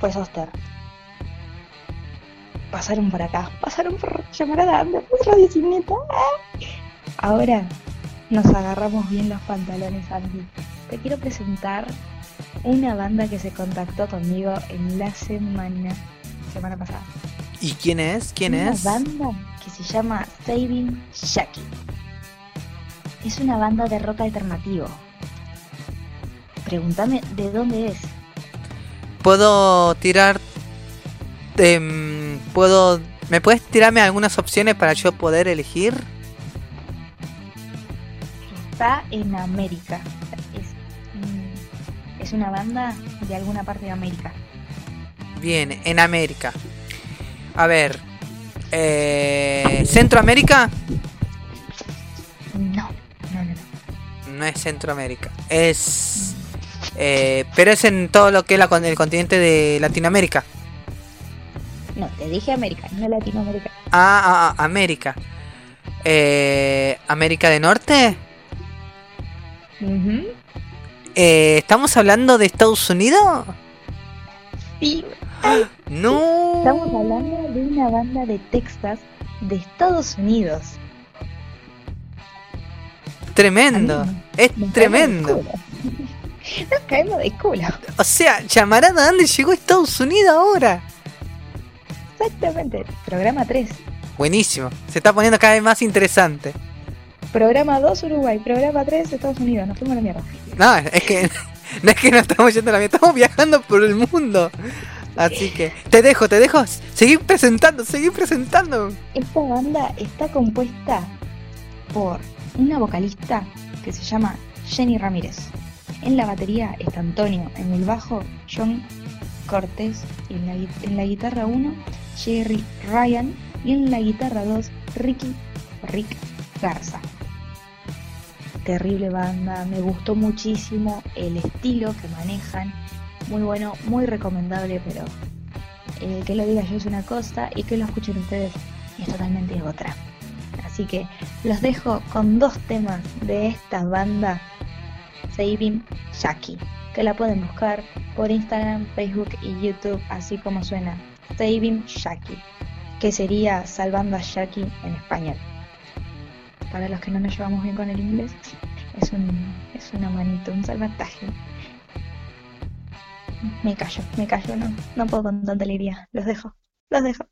fue Soster. Pasaron por acá, pasaron por llamarada por Radio Cineta. ¡Ah! Ahora nos agarramos bien los pantalones, Andy. Te quiero presentar una banda que se contactó conmigo en la semana, semana pasada. ¿Y quién es? ¿Quién una es? banda que se llama Saving Jackie. Es una banda de rock alternativo. Pregúntame de dónde es. Puedo tirar. em, puedo. ¿Me puedes tirarme algunas opciones para yo poder elegir? Está en América. Es, mm, es una banda de alguna parte de América. Bien, en América. A ver. Eh, ¿Centroamérica? No, no, no, no. No es Centroamérica. Es. Eh, pero es en todo lo que es la, el continente de Latinoamérica. No, te dije América, no Latinoamérica. Ah, ah, ah América. Eh, América del Norte. Uh ¿Estamos hablando de Estados Unidos? Sí. ¡Ah! No. Estamos hablando de una banda de Texas de Estados Unidos. Tremendo. Es tremendo. Nos caemos de culo. O sea, llamarán a dónde llegó Estados Unidos ahora. Exactamente, programa 3. Buenísimo, se está poniendo cada vez más interesante. Programa 2 Uruguay, programa 3 Estados Unidos, nos fuimos la mierda. No, es que no es que no estamos yendo a la mierda, estamos viajando por el mundo. Así que te dejo, te dejo. Seguir presentando, seguir presentando. Esta banda está compuesta por una vocalista que se llama Jenny Ramírez. En la batería está Antonio, en el bajo John Cortés, en la, guitarra 1 Jerry Ryan y en la guitarra 2 Ricky Rick Garza. Terrible banda, me gustó muchísimo el estilo que manejan, muy bueno, muy recomendable, pero eh, que lo diga yo es una cosa y que lo escuchen ustedes es totalmente otra. Así que los dejo con dos temas de esta banda Saving Jackie, que la pueden buscar por Instagram, Facebook y YouTube, así como suena, Saving Jackie, que sería Salvando a Jackie en español. Para los que no nos llevamos bien con el inglés, es, un, es una manito, un salvataje. Me callo, me callo, no, no puedo con tanta alegría, los dejo, los dejo.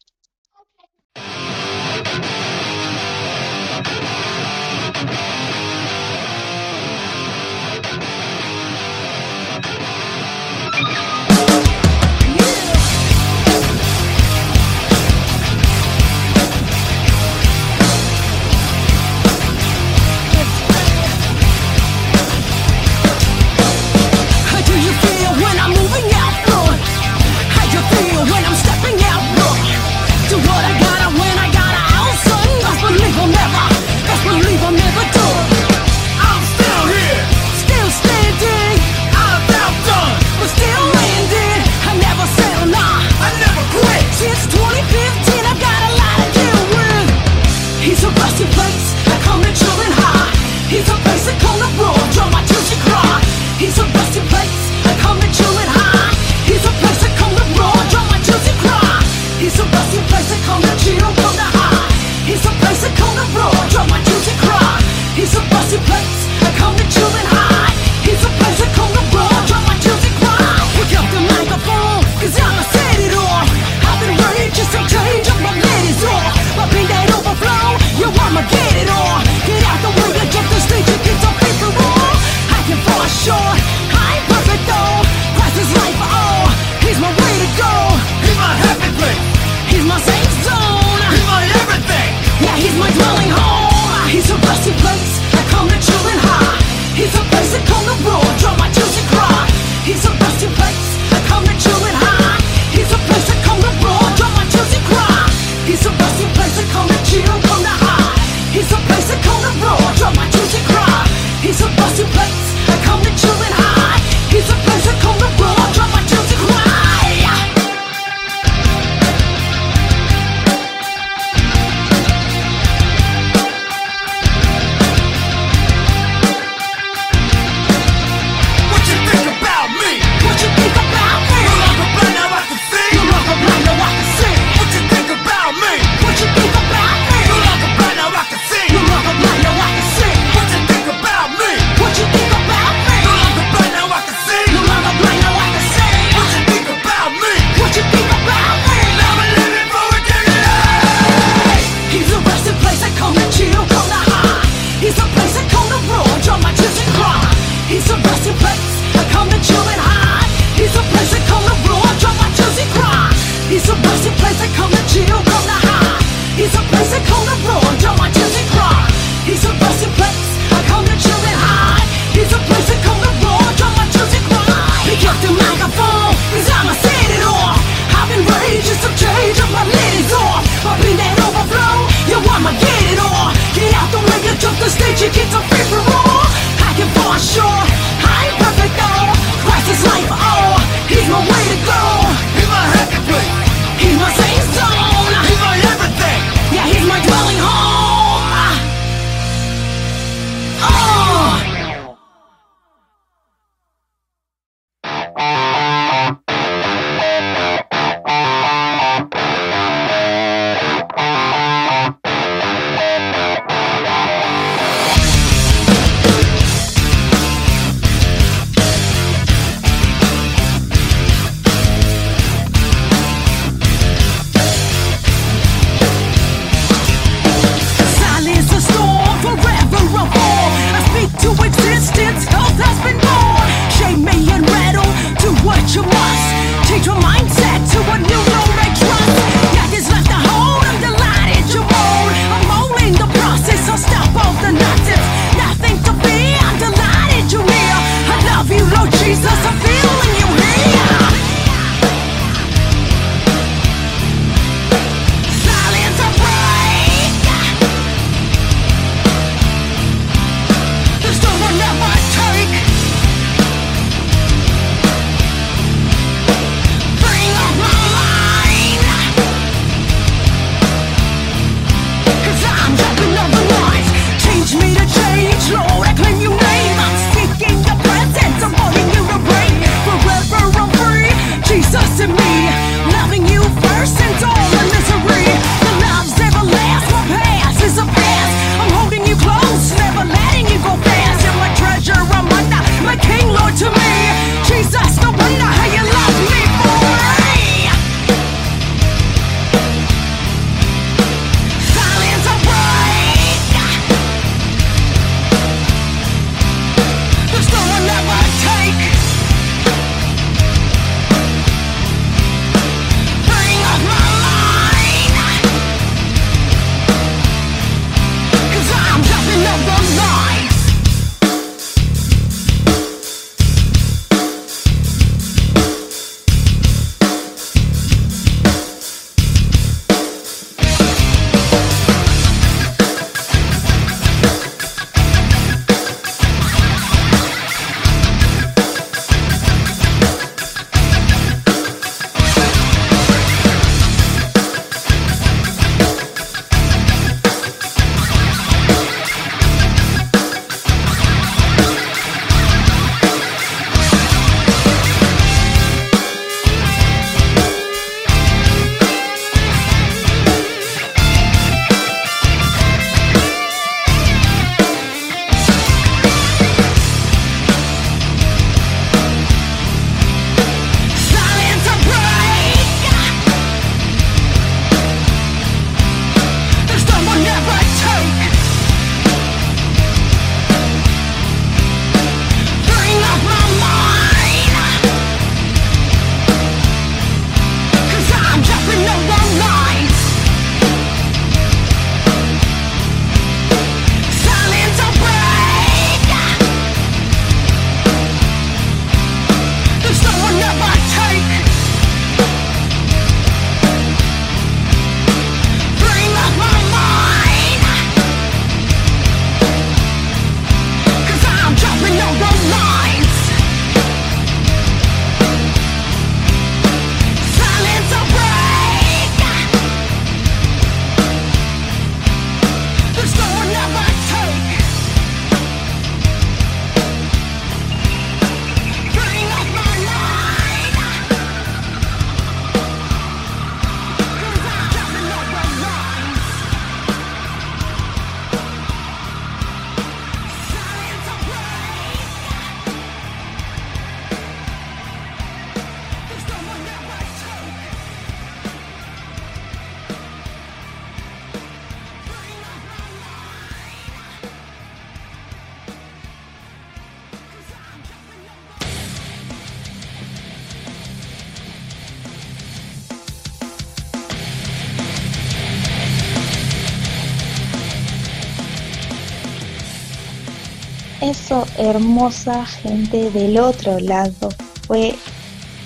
Hermosa gente del otro lado, fue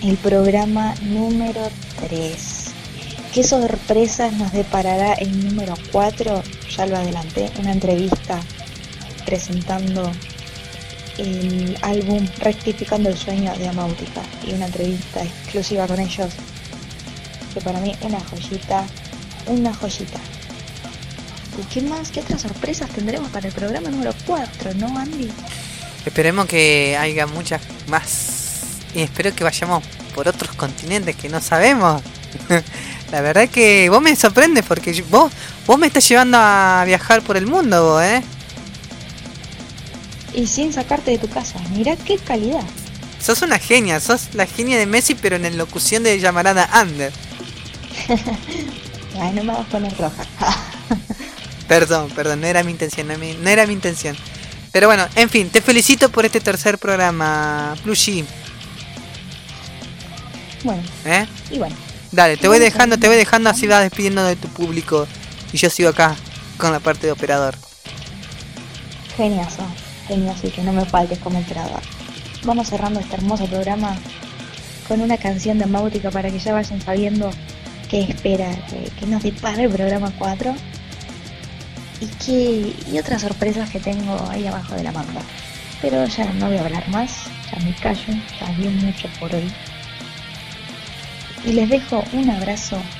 el programa número 3. ¿Qué sorpresas nos deparará el número 4? Ya lo adelanté, una entrevista presentando el álbum Rectificando el Sueño de Amáutica y una entrevista exclusiva con ellos, que para mí una joyita, una joyita. ¿Y qué más? ¿Qué otras sorpresas tendremos para el programa número 4, no, Andy? Esperemos que haya muchas más. Y espero que vayamos por otros continentes que no sabemos. La verdad que vos me sorprendes porque vos, vos me estás llevando a viajar por el mundo, vos, ¿eh? Y sin sacarte de tu casa, mirá qué calidad. Sos una genia, sos la genia de Messi, pero en la locución de llamarada Under. Ay, no me vas a poner roja. Perdón, perdón, no era mi intención, no era mi intención. Pero bueno, en fin, te felicito por este tercer programa, Plushy, bueno, ¿eh? y bueno. Dale, te voy dejando, te voy dejando así vas despidiendo de tu público y yo sigo acá con la parte de operador. Geniazo, geniazo y que no me faltes como operador. Vamos cerrando este hermoso programa con una canción de Máutica para que ya vayan sabiendo qué espera, que, que nos depara el programa 4 y que y otras sorpresas que tengo ahí abajo de la manga. Pero ya no voy a hablar más, ya me callo, ya vi mucho por hoy. Y les dejo un abrazo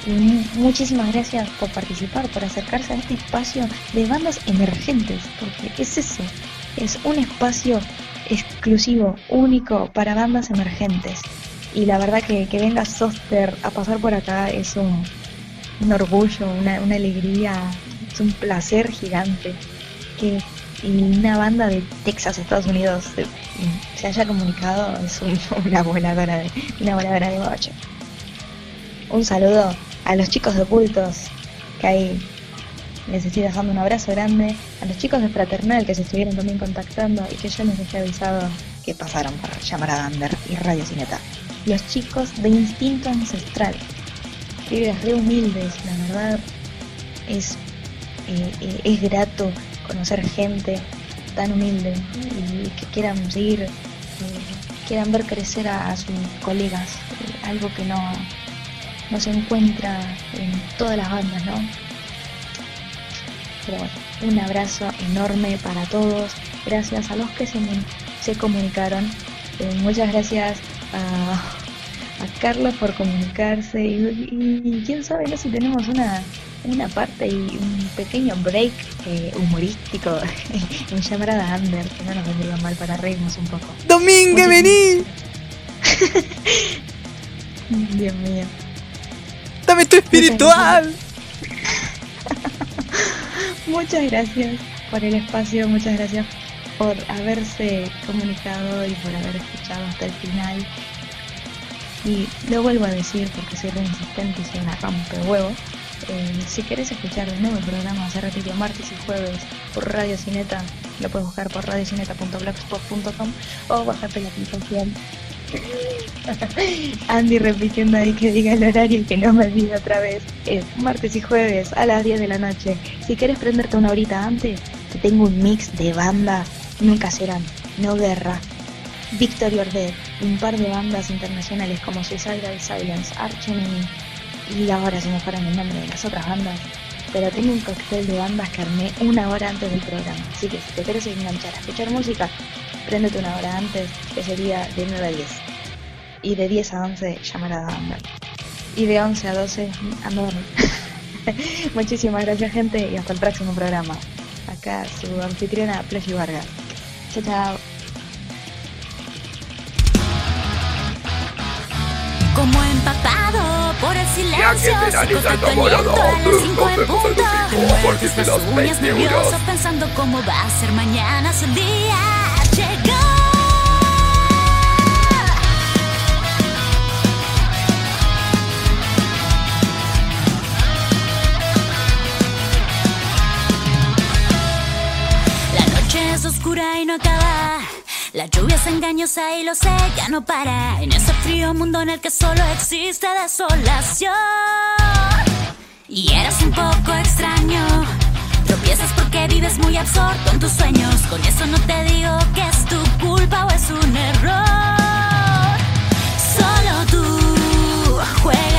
y mu- muchísimas gracias por participar, por acercarse a este espacio de bandas emergentes, porque es eso, es un espacio exclusivo, único para bandas emergentes. Y la verdad que, que venga Soster a pasar por acá es un, un orgullo, una, una alegría, un placer gigante que una banda de Texas, Estados Unidos, se, haya comunicado, es un- una voladora de, una voladora de boche. Un saludo a los chicos de ocultos que ahí les estoy dejando un abrazo grande, a los chicos de Fraternal que se estuvieron también contactando y que yo les dejé avisado que pasaron para llamar a Gander y Radio Cineta. Los chicos de Instinto Ancestral, pibes re humildes, la verdad es, es grato conocer gente tan humilde y que quieran seguir, eh, quieran ver crecer a, sus colegas, eh, algo que no, no se encuentra en todas las bandas, ¿no? Pero bueno, un abrazo enorme para todos. Gracias a los que se, se comunicaron. Eh, muchas gracias a, a Carlos por comunicarse. Y, y- y quién sabe, no si tenemos una, una parte y un pequeño break eh, humorístico en llamarada Under, que no nos vendría mal para reírnos un poco. ¡Domingue, vení! Dios mío. ¡Dame tu espiritual! Muchas gracias por el espacio, muchas gracias por haberse comunicado y por haber escuchado hasta el final. Y lo vuelvo a decir porque soy re insistente y soy una rompe huevo. Eh, si querés escuchar de nuevo el programa, se repitió martes y jueves por Radio Cineta, lo puedes buscar por radiocineta.blogspot.com o bajarte la aplicación. Andy repitiendo ahí que diga el horario y que no me olvide otra vez. Es martes y jueves a las 10 de la noche. Si quieres prenderte una horita antes, te tengo un mix de bandas, nunca serán, no guerra. Victory or Dead, un par de bandas internacionales como Suicidal Silence, Arch Enemy y ahora se me fueron el nombre de las otras bandas. Pero tengo un cóctel de bandas que armé una hora antes del programa. Así que si te quieres enganchar a escuchar música, préndete una hora antes, que sería de 9 a 10. Y de 10 a 11, llamar a Gander. Y de 11 a 12, a dormir. Muchísimas gracias, gente, y hasta el próximo programa. Acá su anfitriona, Pleji Vargas. Chao, chao. Como empapado por el silencio, tu aliento a las cinco en punto. de las uñas 20 nervioso pensando cómo va a ser mañana su día. Llegó. La noche es oscura y no acaba. La lluvia es engañosa y lo sé, ya no para. En ese frío mundo en el que solo existe desolación. Y eres un poco extraño. Es porque vives muy absorto en tus sueños. Con eso no te digo que es tu culpa o es un error. Solo tú juegas